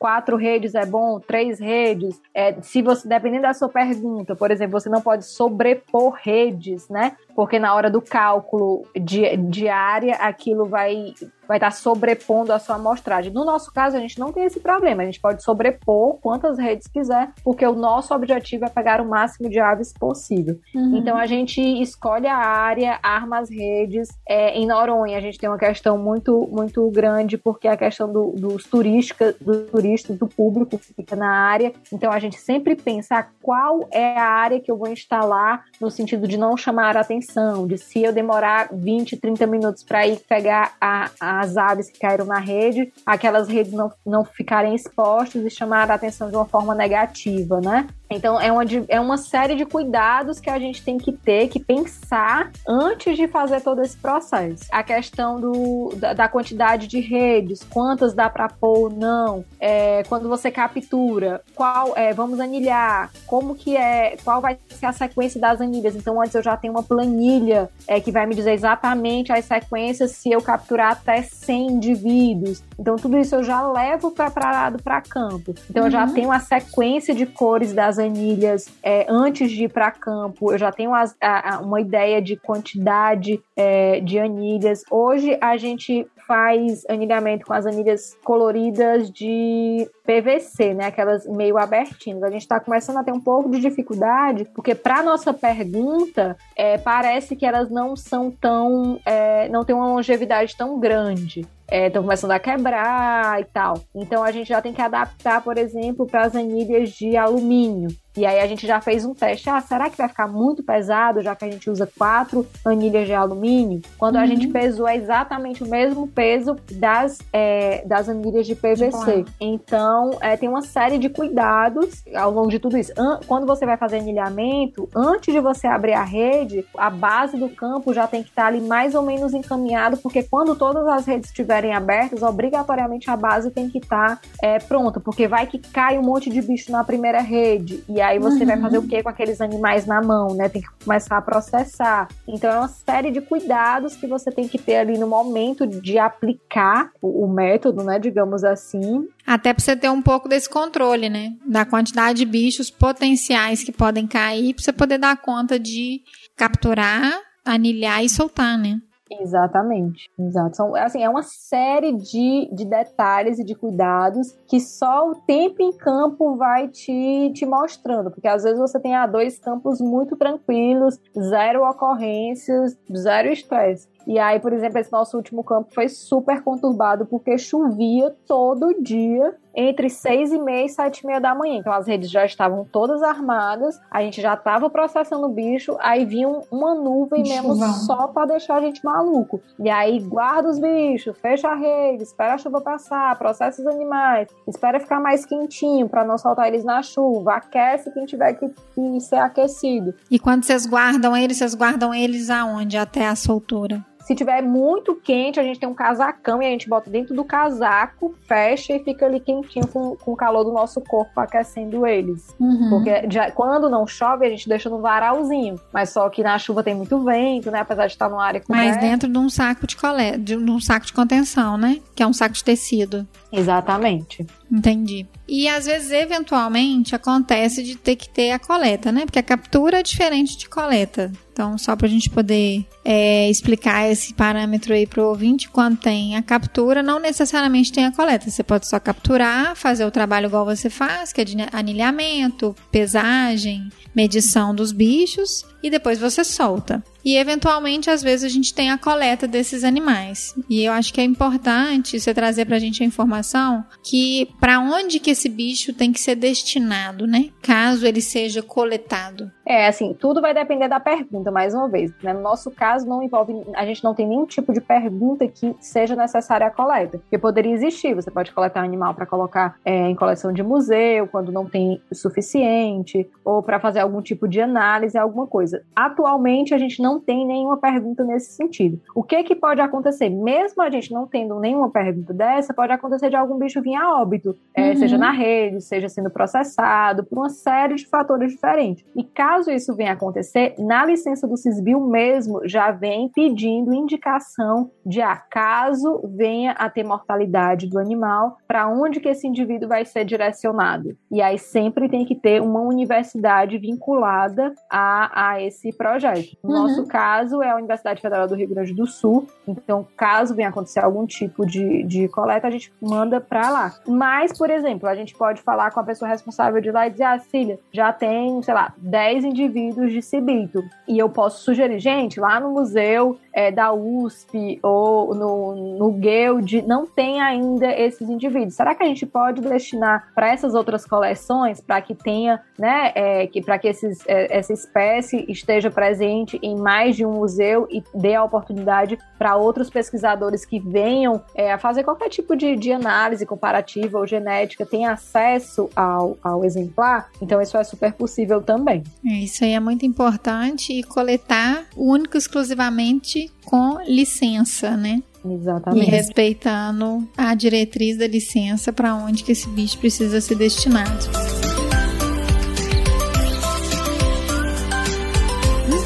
Quatro redes é bom, três redes. É, se você, dependendo da sua pergunta, por exemplo, você não pode sobrepor redes, né? Porque na hora do cálculo de, de área, aquilo vai vai estar sobrepondo a sua amostragem. No nosso caso, a gente não tem esse problema. A gente pode sobrepor quantas redes quiser, porque o nosso objetivo é pegar o máximo de aves possível. Uhum. Então, a gente escolhe a área, arma as redes. É, em Noronha, a gente tem uma questão muito, muito grande, porque é a questão do, dos turísticos, do do público que fica na área. Então, a gente sempre pensa qual é a área que eu vou instalar, no sentido de não chamar a atenção, de se eu demorar 20, 30 minutos para ir pegar a as aves que caíram na rede, aquelas redes não, não ficarem expostas e chamar a atenção de uma forma negativa, né? Então, é uma, é uma série de cuidados que a gente tem que ter, que pensar antes de fazer todo esse processo. A questão do, da, da quantidade de redes, quantas dá para pôr ou não, é, quando você captura, qual é, vamos anilhar, como que é, qual vai ser a sequência das anilhas. Então, antes eu já tenho uma planilha é, que vai me dizer exatamente as sequências se eu capturar até 100 indivíduos. Então, tudo isso eu já levo preparado para campo. Então, uhum. eu já uhum. tenho a sequência de cores das as anilhas é, antes de ir para campo. Eu já tenho as, a, a, uma ideia de quantidade é, de anilhas. Hoje a gente faz anilhamento com as anilhas coloridas de PVC, né? Aquelas meio abertinhas. A gente está começando a ter um pouco de dificuldade, porque para nossa pergunta, é, parece que elas não são tão. É, não tem uma longevidade tão grande estão é, começando a quebrar e tal. Então a gente já tem que adaptar, por exemplo, para as anilhas de alumínio. E aí a gente já fez um teste. Ah, será que vai ficar muito pesado, já que a gente usa quatro anilhas de alumínio? Quando uhum. a gente pesou é exatamente o mesmo peso das, é, das anilhas de PVC. Então, é, tem uma série de cuidados ao longo de tudo isso. An quando você vai fazer anilhamento, antes de você abrir a rede, a base do campo já tem que estar ali mais ou menos encaminhado, porque quando todas as redes estiverem abertas, obrigatoriamente a base tem que estar é, pronta, porque vai que cai um monte de bicho na primeira rede. E aí você uhum. vai fazer o uhum. que com aqueles animais na mão, né? Tem que começar a processar. Então é uma série de cuidados que você tem que ter ali no momento de aplicar o, o método, né? Digamos assim. Até para você ter um pouco desse controle, né? Da quantidade de bichos potenciais que podem cair, para você poder dar conta de capturar, anilhar e soltar, né? Exatamente, exato. São, assim, é uma série de, de detalhes e de cuidados que só o tempo em campo vai te, te mostrando, porque às vezes você tem ah, dois campos muito tranquilos, zero ocorrências, zero estresse. E aí, por exemplo, esse nosso último campo foi super conturbado porque chovia todo dia entre seis e meia e sete e meia da manhã. Então as redes já estavam todas armadas, a gente já estava processando o bicho, aí vinha uma nuvem mesmo só para deixar a gente maluco. E aí guarda os bichos, fecha a rede, espera a chuva passar, processa os animais, espera ficar mais quentinho para não soltar eles na chuva, aquece quem tiver que, que ser aquecido. E quando vocês guardam eles, vocês guardam eles aonde até a soltura? Se tiver muito quente, a gente tem um casacão e a gente bota dentro do casaco, fecha e fica ali quentinho com, com o calor do nosso corpo aquecendo eles. Uhum. Porque já, quando não chove, a gente deixa no varalzinho. Mas só que na chuva tem muito vento, né? Apesar de estar numa área coberta. Mas dentro de um saco de coleta, de um saco de contenção, né? Que é um saco de tecido. Exatamente. Entendi. E às vezes, eventualmente, acontece de ter que ter a coleta, né? Porque a captura é diferente de coleta. Então, só para a gente poder é, explicar esse parâmetro aí para o ouvinte, quando tem a captura, não necessariamente tem a coleta. Você pode só capturar, fazer o trabalho igual você faz, que é de anilhamento, pesagem, medição dos bichos, e depois você solta. E eventualmente, às vezes, a gente tem a coleta desses animais. E eu acho que é importante você trazer para a gente a informação que para onde que esse bicho tem que ser destinado, né? Caso ele seja coletado. É, assim, tudo vai depender da pergunta, mais uma vez. Né? No nosso caso, não envolve. A gente não tem nenhum tipo de pergunta que seja necessária a coleta. Porque poderia existir. Você pode coletar um animal para colocar é, em coleção de museu, quando não tem o suficiente, ou para fazer algum tipo de análise, alguma coisa. Atualmente, a gente não tem nenhuma pergunta nesse sentido. O que que pode acontecer? Mesmo a gente não tendo nenhuma pergunta dessa, pode acontecer de algum bicho vir a óbito, é, uhum. seja na rede, seja sendo processado, por uma série de fatores diferentes. E caso caso isso venha a acontecer, na licença do Cisbio mesmo já vem pedindo indicação de acaso ah, venha a ter mortalidade do animal, para onde que esse indivíduo vai ser direcionado. E aí sempre tem que ter uma universidade vinculada a, a esse projeto. No uhum. nosso caso é a Universidade Federal do Rio Grande do Sul, então caso venha acontecer algum tipo de, de coleta, a gente manda para lá. Mas, por exemplo, a gente pode falar com a pessoa responsável de lá e dizer, ah, Cília, já tem, sei lá, 10 indivíduos de cibito. E eu posso sugerir, gente, lá no museu é, da USP ou no, no Guild não tem ainda esses indivíduos. Será que a gente pode destinar para essas outras coleções para que tenha, né, é, que para que esses, é, essa espécie esteja presente em mais de um museu e dê a oportunidade para outros pesquisadores que venham é, a fazer qualquer tipo de, de análise comparativa ou genética, tenham acesso ao, ao exemplar? Então isso é super possível também. É, isso aí é muito importante e coletar único exclusivamente com licença, né? Exatamente. E respeitando a diretriz da licença para onde que esse bicho precisa ser destinado.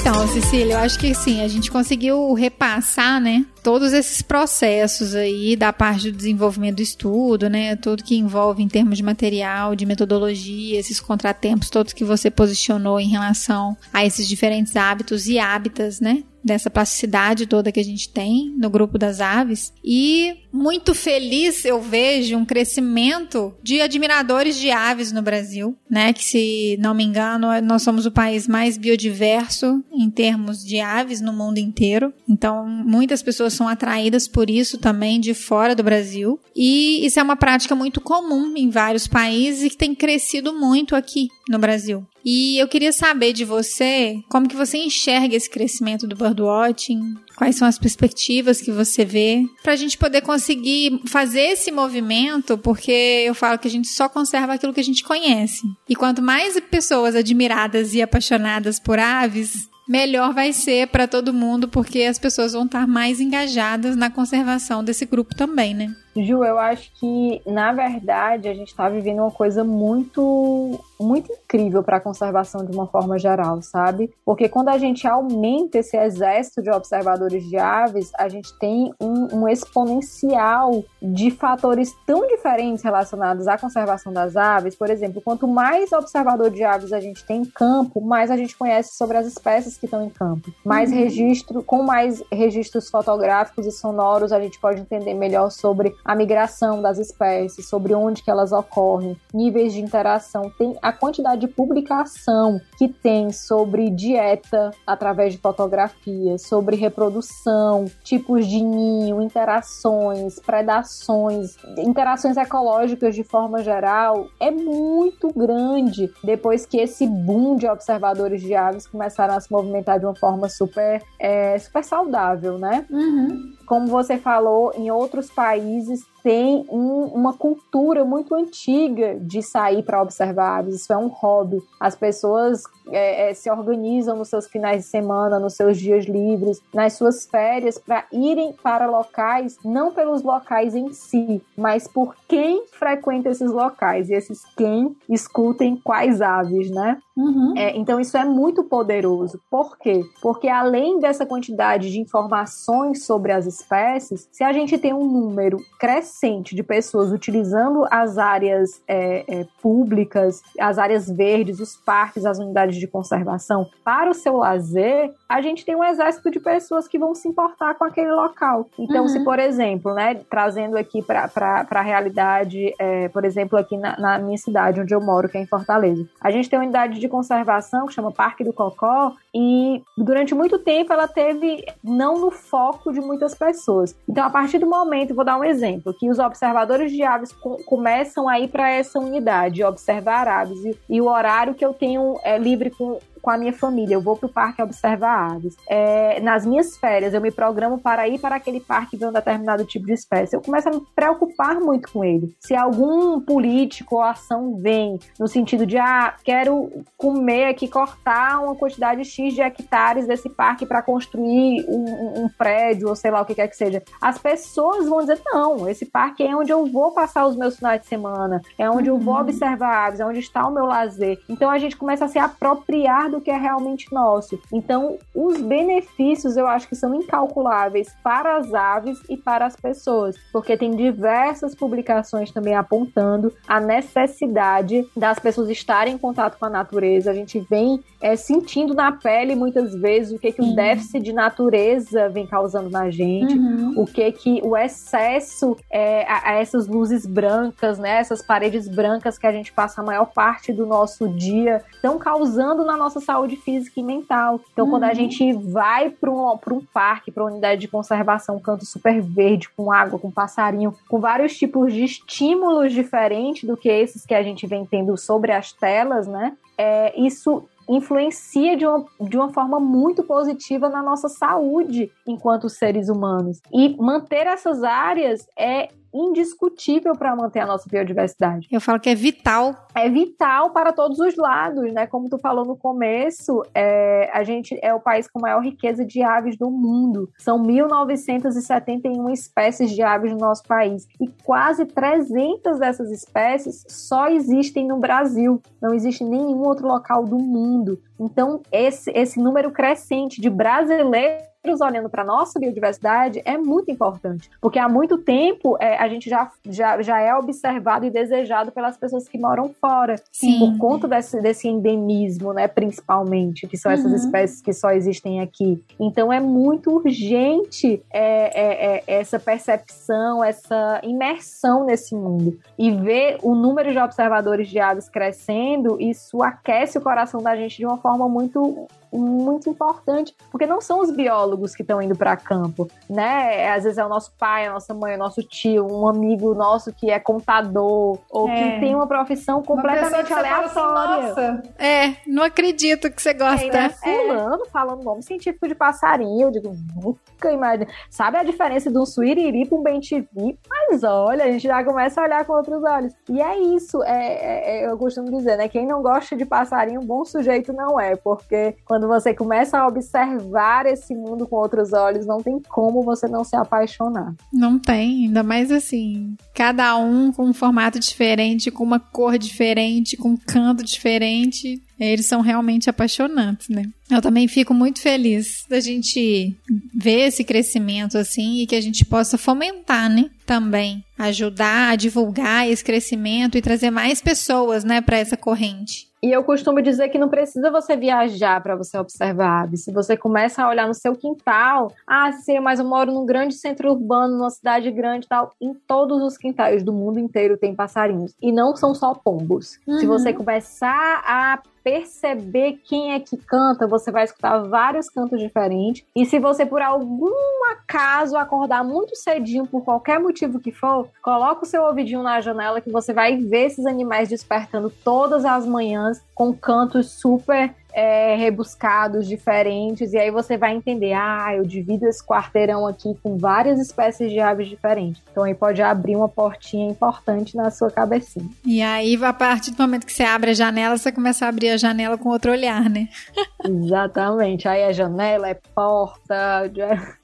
Então, Cecília, eu acho que sim, a gente conseguiu repassar, né, todos esses processos aí da parte do desenvolvimento do estudo, né, tudo que envolve em termos de material, de metodologia, esses contratempos todos que você posicionou em relação a esses diferentes hábitos e hábitats, né, dessa plasticidade toda que a gente tem no grupo das aves. E muito feliz eu vejo um crescimento de admiradores de aves no Brasil, né? Que se não me engano, nós somos o país mais biodiverso em termos de aves no mundo inteiro. Então, muitas pessoas são atraídas por isso também de fora do Brasil. E isso é uma prática muito comum em vários países e que tem crescido muito aqui no Brasil. E eu queria saber de você como que você enxerga esse crescimento do birdwatching, quais são as perspectivas que você vê, para a gente poder conseguir fazer esse movimento, porque eu falo que a gente só conserva aquilo que a gente conhece. E quanto mais pessoas admiradas e apaixonadas por aves, melhor vai ser para todo mundo, porque as pessoas vão estar mais engajadas na conservação desse grupo também, né? Ju, eu acho que, na verdade, a gente está vivendo uma coisa muito, muito incrível para a conservação de uma forma geral, sabe? Porque quando a gente aumenta esse exército de observadores de aves, a gente tem um, um exponencial de fatores tão diferentes relacionados à conservação das aves. Por exemplo, quanto mais observador de aves a gente tem em campo, mais a gente conhece sobre as espécies que estão em campo. Mais uhum. registro, com mais registros fotográficos e sonoros, a gente pode entender melhor sobre a migração das espécies, sobre onde que elas ocorrem, níveis de interação, tem a quantidade de publicação que tem sobre dieta através de fotografias, sobre reprodução, tipos de ninho, interações, predações, interações ecológicas de forma geral, é muito grande depois que esse boom de observadores de aves começaram a se movimentar de uma forma super, é, super saudável, né? Uhum como você falou, em outros países tem um, uma cultura muito antiga de sair para observar aves. Isso é um hobby. As pessoas é, é, se organizam nos seus finais de semana, nos seus dias livres, nas suas férias, para irem para locais, não pelos locais em si, mas por quem frequenta esses locais. E esses quem escutem quais aves, né? Uhum. É, então isso é muito poderoso. Por quê? Porque além dessa quantidade de informações sobre as espécies, se a gente tem um número crescente de pessoas utilizando as áreas é, é, públicas, as áreas verdes, os parques, as unidades de conservação para o seu lazer, a gente tem um exército de pessoas que vão se importar com aquele local. Então, uhum. se por exemplo, né, trazendo aqui para a realidade, é, por exemplo, aqui na, na minha cidade onde eu moro, que é em Fortaleza, a gente tem uma unidade de de conservação que chama Parque do Cocó e durante muito tempo ela teve não no foco de muitas pessoas. Então, a partir do momento, vou dar um exemplo, que os observadores de aves começam a ir para essa unidade, observar aves e, e, o horário que eu tenho é livre com com a minha família, eu vou para o parque observar aves. É, nas minhas férias, eu me programo para ir para aquele parque ver um determinado tipo de espécie. Eu começo a me preocupar muito com ele. Se algum político ou ação vem no sentido de, ah, quero comer aqui, cortar uma quantidade X de hectares desse parque para construir um, um, prédio ou sei lá o que quer que seja, as pessoas vão dizer, não, esse parque é onde eu vou passar os meus finais de semana, é onde uhum. eu vou uhum. observar aves, é onde está o meu lazer. Então a gente começa a se apropriar do que é realmente nosso. Então, os benefícios eu acho que são incalculáveis para as aves e para as pessoas, porque tem diversas publicações também apontando a necessidade das pessoas estarem em contato com a natureza. A gente vem é, sentindo na pele muitas vezes o que, que o déficit de natureza vem causando na gente, uhum. o que que o excesso é, a, a, essas luzes brancas, né, essas paredes brancas que a gente passa a maior parte do nosso dia, estão causando na nossa saúde física e mental. Então, uhum. quando a uhum. gente vai para um, um parque, para uma unidade de conservação, um canto super verde, com água, com passarinho, com vários tipos de estímulos diferentes do que esses que a gente vem tendo sobre as telas, né? É, isso influencia de uma, de uma forma muito positiva na nossa saúde enquanto seres humanos. E manter essas áreas é indiscutível para manter a nossa biodiversidade. Eu falo que é vital é vital para todos os lados, né? Como tu falou no começo, é, a gente é o país com maior riqueza de aves do mundo. São 1.971 espécies de aves no nosso país e quase 300 dessas espécies só existem no Brasil. Não existe em nenhum outro local do mundo. Então, esse, esse número crescente de brasileiros olhando para a nossa biodiversidade é muito importante, porque há muito tempo é, a gente já, já, já é observado e desejado pelas pessoas que moram fora, Sim. por conta desse, desse endemismo, né, principalmente, que são essas uhum. espécies que só existem aqui. Então é muito urgente é, é, é, essa percepção, essa imersão nesse mundo. E ver o número de observadores de aves crescendo, isso aquece o coração da gente de uma forma muito muito importante, porque não são os biólogos que estão indo para campo, né? Às vezes é o nosso pai, a nossa mãe, o nosso tio, um amigo nosso que é contador ou é. que tem uma profissão completamente uma assim, aleatória. Assim, é, não acredito que você gosta. É, né? Fulano é. falando nome científico de passarinho, eu digo, nunca imagino. Sabe a diferença de um suiriri para um bem-te-vi? Mas olha, a gente já começa a olhar com outros olhos. E é isso, é, é, é eu costumo dizer, né? Quem não gosta de passarinho, bom sujeito não é, porque quando quando você começa a observar esse mundo com outros olhos, não tem como você não se apaixonar. Não tem, ainda mais assim, cada um com um formato diferente, com uma cor diferente, com um canto diferente. Eles são realmente apaixonantes, né? Eu também fico muito feliz da gente ver esse crescimento assim e que a gente possa fomentar, né? Também ajudar a divulgar esse crescimento e trazer mais pessoas, né, para essa corrente. E eu costumo dizer que não precisa você viajar para você observar aves. Se você começa a olhar no seu quintal, ah, se mas eu moro num grande centro urbano, numa cidade grande e tal, em todos os quintais do mundo inteiro tem passarinhos. E não são só pombos. Uhum. Se você começar a perceber quem é que canta, você vai escutar vários cantos diferentes. E se você, por algum acaso, acordar muito cedinho, por qualquer motivo que for, coloca o seu ouvidinho na janela que você vai ver esses animais despertando todas as manhãs com cantos super é, rebuscados, diferentes, e aí você vai entender, ah, eu divido esse quarteirão aqui com várias espécies de aves diferentes. Então aí pode abrir uma portinha importante na sua cabecinha. E aí, a partir do momento que você abre a janela, você começa a abrir a janela com outro olhar, né? Exatamente. Aí a janela é porta,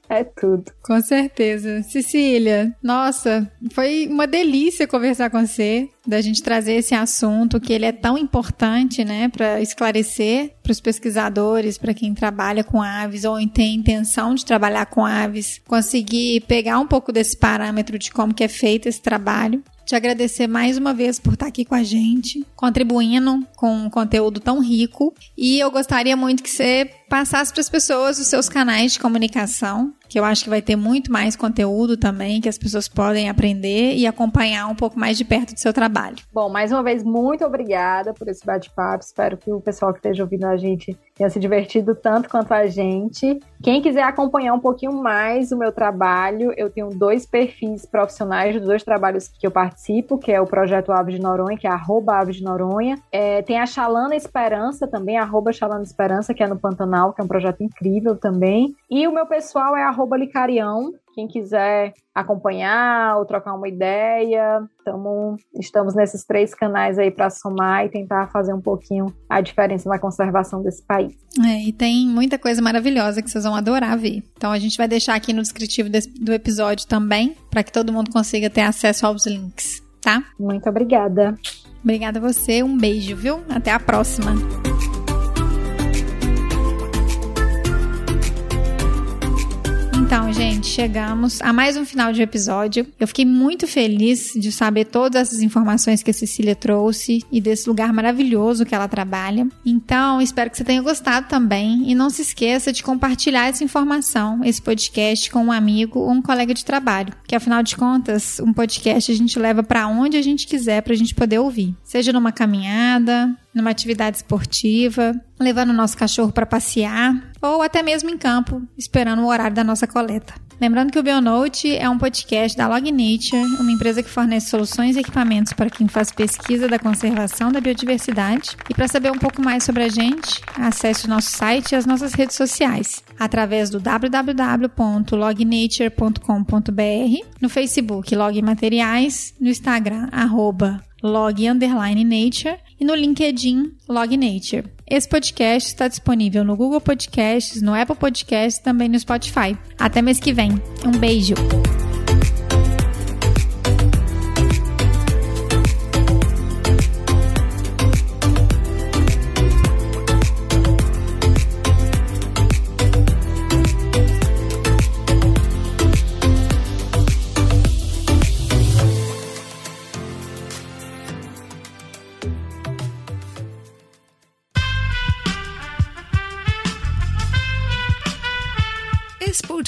é tudo. Com certeza. Cecília, nossa, foi uma delícia conversar com você, da gente trazer esse assunto que ele é tão importante, né, para esclarecer para os pesquisadores, para quem trabalha com aves ou tem intenção de trabalhar com aves, conseguir pegar um pouco desse parâmetro de como que é feito esse trabalho te agradecer mais uma vez por estar aqui com a gente, contribuindo com um conteúdo tão rico. E eu gostaria muito que você passasse para as pessoas os seus canais de comunicação, que eu acho que vai ter muito mais conteúdo também, que as pessoas podem aprender e acompanhar um pouco mais de perto do seu trabalho. Bom, mais uma vez, muito obrigada por esse bate-papo. Espero que o pessoal que esteja ouvindo a gente tenha se divertido tanto quanto a gente. Quem quiser acompanhar um pouquinho mais o meu trabalho, eu tenho dois perfis profissionais dos dois trabalhos que eu participo, que é o Projeto Aves de Noronha, que é arroba Aves de Noronha. É, tem a Xalana Esperança também, arroba Xalana Esperança, que é no Pantanal, que é um projeto incrível também. E o meu pessoal é arroba Licarião, quem quiser acompanhar ou trocar uma ideia, tamo, estamos nesses três canais aí para somar e tentar fazer um pouquinho a diferença na conservação desse país. É, e tem muita coisa maravilhosa que vocês vão adorar ver. Então a gente vai deixar aqui no descritivo desse, do episódio também, para que todo mundo consiga ter acesso aos links, tá? Muito obrigada. Obrigada a você, um beijo, viu? Até a próxima. Então, gente, chegamos a mais um final de episódio. Eu fiquei muito feliz de saber todas essas informações que a Cecília trouxe e desse lugar maravilhoso que ela trabalha. Então, espero que você tenha gostado também e não se esqueça de compartilhar essa informação, esse podcast com um amigo ou um colega de trabalho, que afinal de contas, um podcast a gente leva para onde a gente quiser para a gente poder ouvir, seja numa caminhada, numa atividade esportiva, levando o nosso cachorro para passear ou até mesmo em campo, esperando o horário da nossa coleta. Lembrando que o Bionote é um podcast da Log Nature, uma empresa que fornece soluções e equipamentos para quem faz pesquisa da conservação da biodiversidade. E para saber um pouco mais sobre a gente, acesse o nosso site e as nossas redes sociais através do www.lognature.com.br, no Facebook Log Materiais, no Instagram arroba log underline nature e no LinkedIn log nature. Esse podcast está disponível no Google Podcasts, no Apple Podcasts e também no Spotify. Até mês que vem. Um beijo!